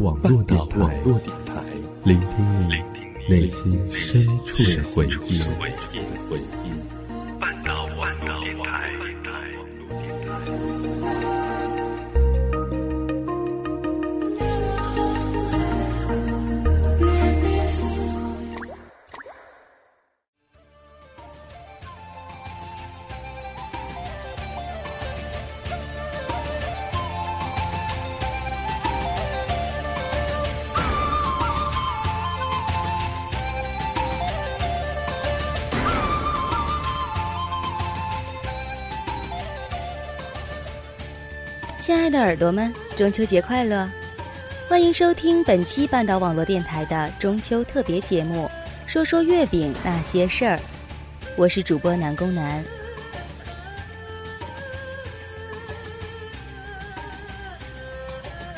网络电台，聆听你内心深处的回忆。亲爱的耳朵们，中秋节快乐！欢迎收听本期半岛网络电台的中秋特别节目，说说月饼那些事儿。我是主播南宫南。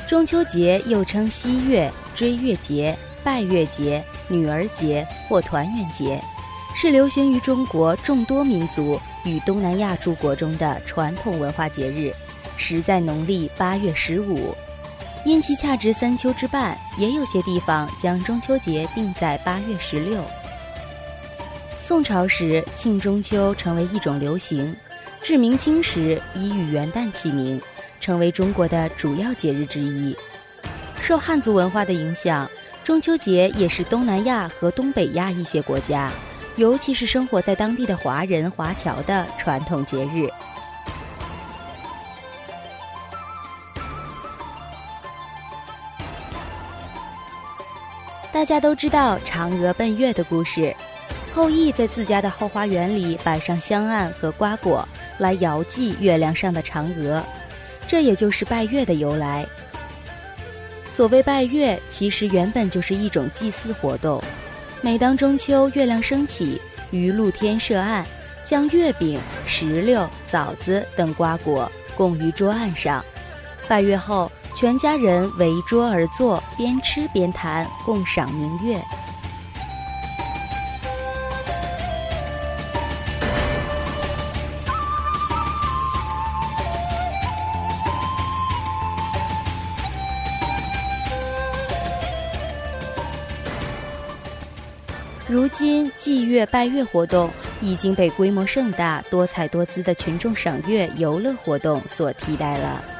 中秋节又称西月、追月节、拜月节、女儿节或团圆节，是流行于中国众多民族与东南亚诸国中的传统文化节日。时在农历八月十五，因其恰值三秋之半，也有些地方将中秋节定在八月十六。宋朝时庆中秋成为一种流行，至明清时已与元旦齐名，成为中国的主要节日之一。受汉族文化的影响，中秋节也是东南亚和东北亚一些国家，尤其是生活在当地的华人华侨的传统节日。大家都知道嫦娥奔月的故事，后羿在自家的后花园里摆上香案和瓜果，来遥祭月亮上的嫦娥，这也就是拜月的由来。所谓拜月，其实原本就是一种祭祀活动。每当中秋月亮升起，于露天设案，将月饼、石榴、枣子等瓜果供于桌案上，拜月后。全家人围桌而坐，边吃边谈，共赏明月。如今祭月拜月活动已经被规模盛大、多彩多姿的群众赏月游乐活动所替代了。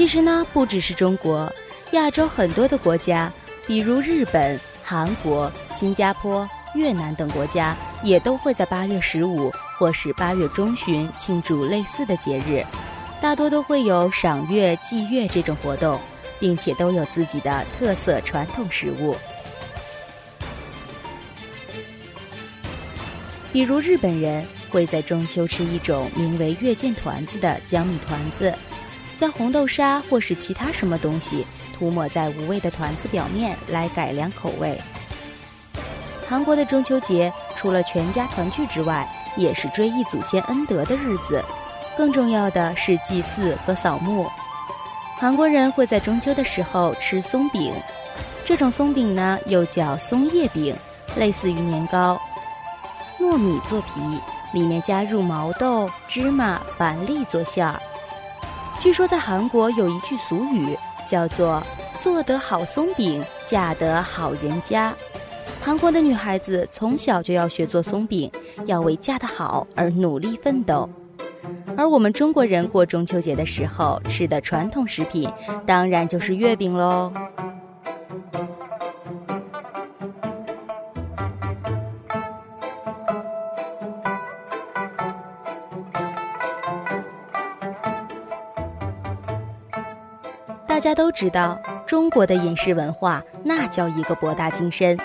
其实呢，不只是中国，亚洲很多的国家，比如日本、韩国、新加坡、越南等国家，也都会在八月十五或是八月中旬庆祝类似的节日，大多都会有赏月、祭月这种活动，并且都有自己的特色传统食物。比如日本人会在中秋吃一种名为月见团子的江米团子。将红豆沙或是其他什么东西涂抹在无味的团子表面来改良口味。韩国的中秋节除了全家团聚之外，也是追忆祖先恩德的日子，更重要的是祭祀和扫墓。韩国人会在中秋的时候吃松饼，这种松饼呢又叫松叶饼，类似于年糕，糯米做皮，里面加入毛豆、芝麻、板栗做馅儿。据说在韩国有一句俗语，叫做“做得好松饼，嫁得好人家”。韩国的女孩子从小就要学做松饼，要为嫁得好而努力奋斗。而我们中国人过中秋节的时候吃的传统食品，当然就是月饼喽。大家都知道，中国的饮食文化那叫一个博大精深，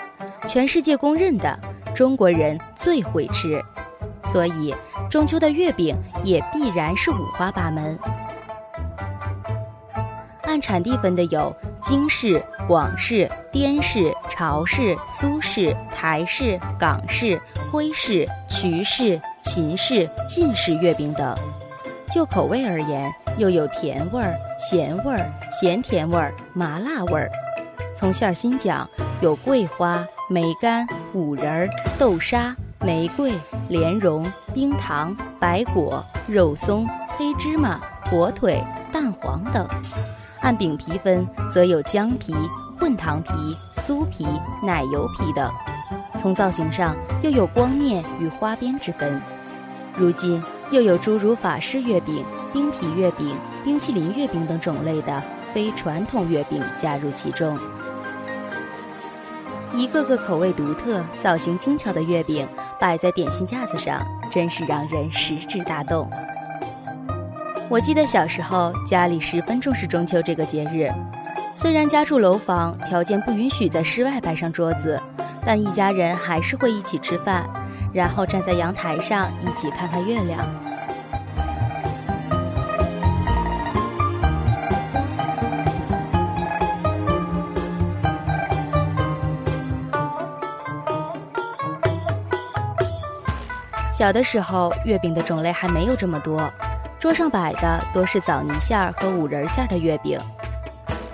全世界公认的，中国人最会吃，所以中秋的月饼也必然是五花八门。按产地分的有京式、广式、滇式、潮式、苏式、台式、港式、徽式、衢式、秦式、晋式月饼等。就口味而言，又有甜味儿、咸味儿、咸甜味儿、麻辣味儿。从馅儿心讲，有桂花、梅干、五仁儿、豆沙、玫瑰、莲蓉、冰糖、白果、肉松、黑芝麻、火腿、蛋黄等。按饼皮分，则有姜皮、混糖皮、酥皮、奶油皮等。从造型上，又有光面与花边之分。如今，又有诸如法式月饼、冰皮月饼、冰淇淋月饼等种类的非传统月饼加入其中。一个个口味独特、造型精巧的月饼摆在点心架子上，真是让人食指大动。我记得小时候家里十分重视中秋这个节日，虽然家住楼房，条件不允许在室外摆上桌子，但一家人还是会一起吃饭，然后站在阳台上一起看看月亮。小的时候，月饼的种类还没有这么多，桌上摆的多是枣泥馅儿和五仁馅儿的月饼。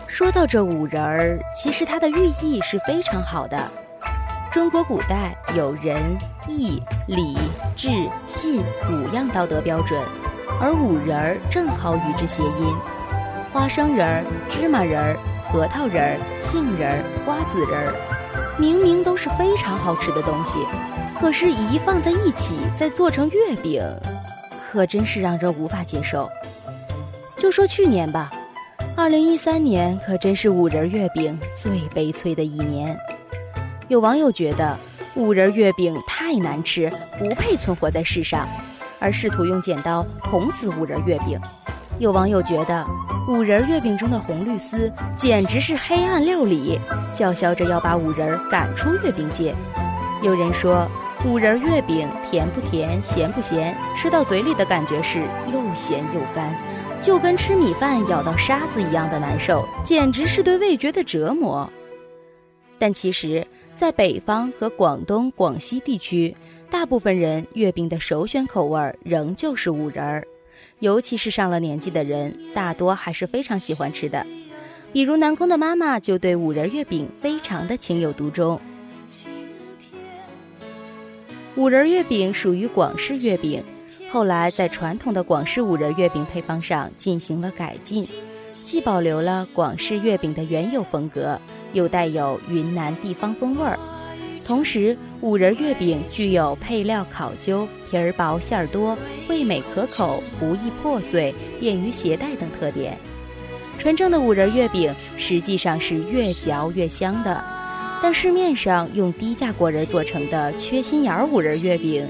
说到这五仁儿，其实它的寓意是非常好的。中国古代有仁、义、礼、智、信五样道德标准，而五仁儿正好与之谐音。花生仁儿、芝麻仁儿、核桃仁儿、杏仁儿、瓜子仁儿，明明都是非常好吃的东西。可是，一放在一起再做成月饼，可真是让人无法接受。就说去年吧，二零一三年可真是五仁月饼最悲催的一年。有网友觉得五仁月饼太难吃，不配存活在世上，而试图用剪刀捅死五仁月饼。有网友觉得五仁月饼中的红绿丝简直是黑暗料理，叫嚣着要把五仁赶出月饼界。有人说。五仁月饼甜不甜，咸不咸，吃到嘴里的感觉是又咸又干，就跟吃米饭咬到沙子一样的难受，简直是对味觉的折磨。但其实，在北方和广东、广西地区，大部分人月饼的首选口味仍旧是五仁儿，尤其是上了年纪的人，大多还是非常喜欢吃的。比如南宫的妈妈就对五仁月饼非常的情有独钟。五仁月饼属于广式月饼，后来在传统的广式五仁月饼配方上进行了改进，既保留了广式月饼的原有风格，又带有云南地方风味儿。同时，五仁月饼具有配料考究、皮儿薄馅儿多、味美可口、不易破碎、便于携带等特点。纯正的五仁月饼实际上是越嚼越香的。但市面上用低价果仁做成的缺心眼儿五仁月饼，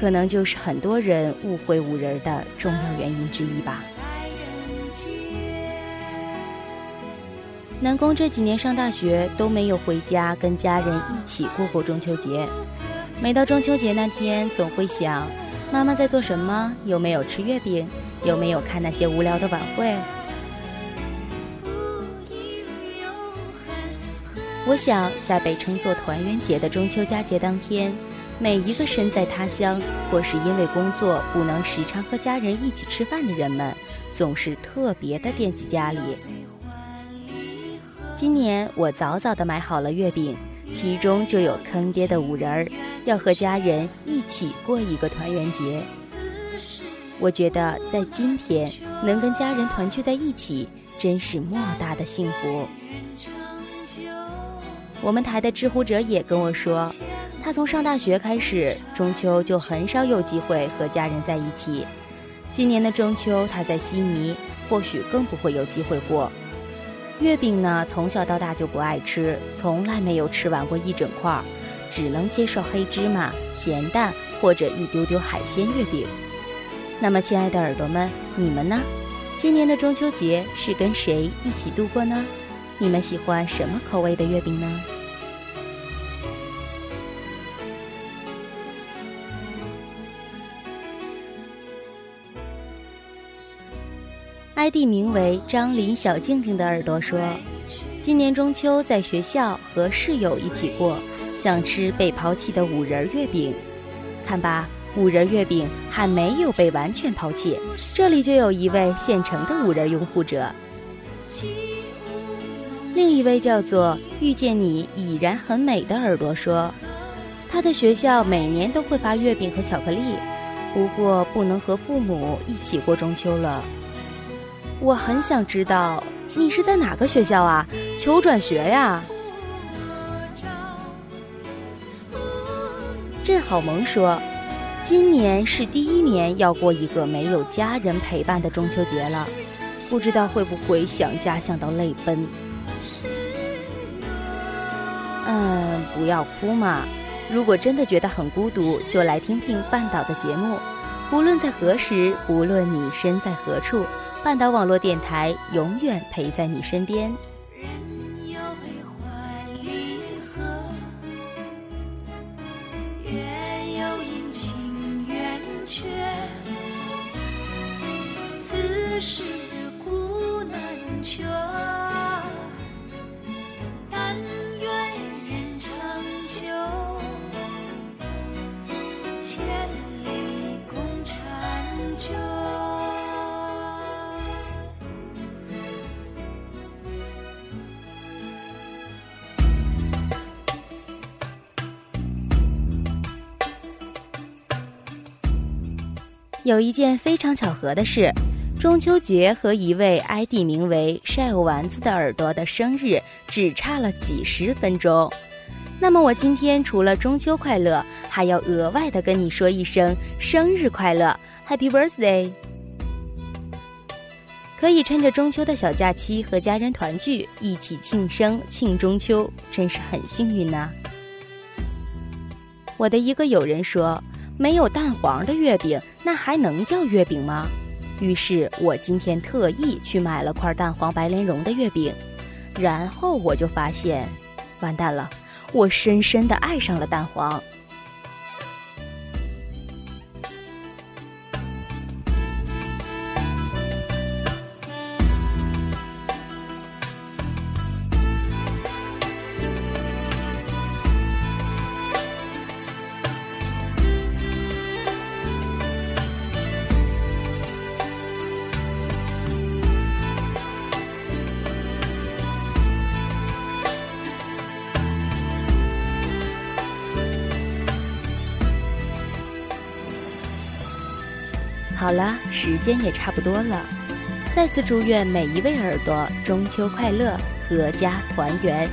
可能就是很多人误会五仁的重要原因之一吧。南宫这几年上大学都没有回家跟家人一起过过中秋节，每到中秋节那天，总会想妈妈在做什么，有没有吃月饼，有没有看那些无聊的晚会。我想，在被称作团圆节的中秋佳节当天，每一个身在他乡或是因为工作不能时常和家人一起吃饭的人们，总是特别的惦记家里。今年我早早的买好了月饼，其中就有坑爹的五仁儿，要和家人一起过一个团圆节。我觉得在今天能跟家人团聚在一起，真是莫大的幸福。我们台的知乎者也跟我说，他从上大学开始，中秋就很少有机会和家人在一起。今年的中秋他在悉尼，或许更不会有机会过。月饼呢，从小到大就不爱吃，从来没有吃完过一整块，只能接受黑芝麻、咸蛋或者一丢丢海鲜月饼。那么，亲爱的耳朵们，你们呢？今年的中秋节是跟谁一起度过呢？你们喜欢什么口味的月饼呢？ID 名为张林小静静的耳朵说：“今年中秋在学校和室友一起过，想吃被抛弃的五仁月饼。看吧，五仁月饼还没有被完全抛弃。这里就有一位现成的五仁拥护者。另一位叫做遇见你已然很美的耳朵说，他的学校每年都会发月饼和巧克力，不过不能和父母一起过中秋了。”我很想知道，你是在哪个学校啊？求转学呀！郑好萌说：“今年是第一年要过一个没有家人陪伴的中秋节了，不知道会不会想家想到泪奔。”嗯，不要哭嘛。如果真的觉得很孤独，就来听听半岛的节目。无论在何时，无论你身在何处，半岛网络电台永远陪在你身边。有一件非常巧合的事，中秋节和一位 ID 名为晒丸子”的耳朵的生日只差了几十分钟。那么我今天除了中秋快乐，还要额外的跟你说一声生日快乐，Happy Birthday！可以趁着中秋的小假期和家人团聚，一起庆生庆中秋，真是很幸运呢。我的一个友人说。没有蛋黄的月饼，那还能叫月饼吗？于是我今天特意去买了块蛋黄白莲蓉的月饼，然后我就发现，完蛋了，我深深的爱上了蛋黄。好了，时间也差不多了。再次祝愿每一位耳朵中秋快乐，阖家团圆。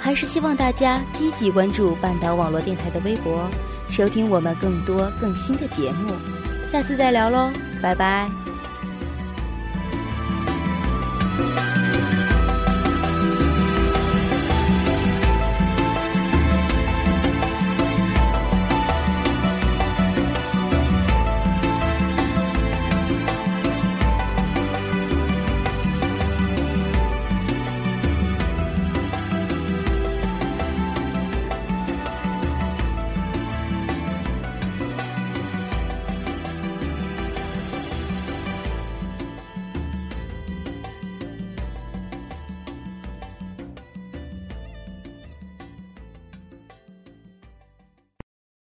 还是希望大家积极关注半岛网络电台的微博，收听我们更多更新的节目。下次再聊喽，拜拜。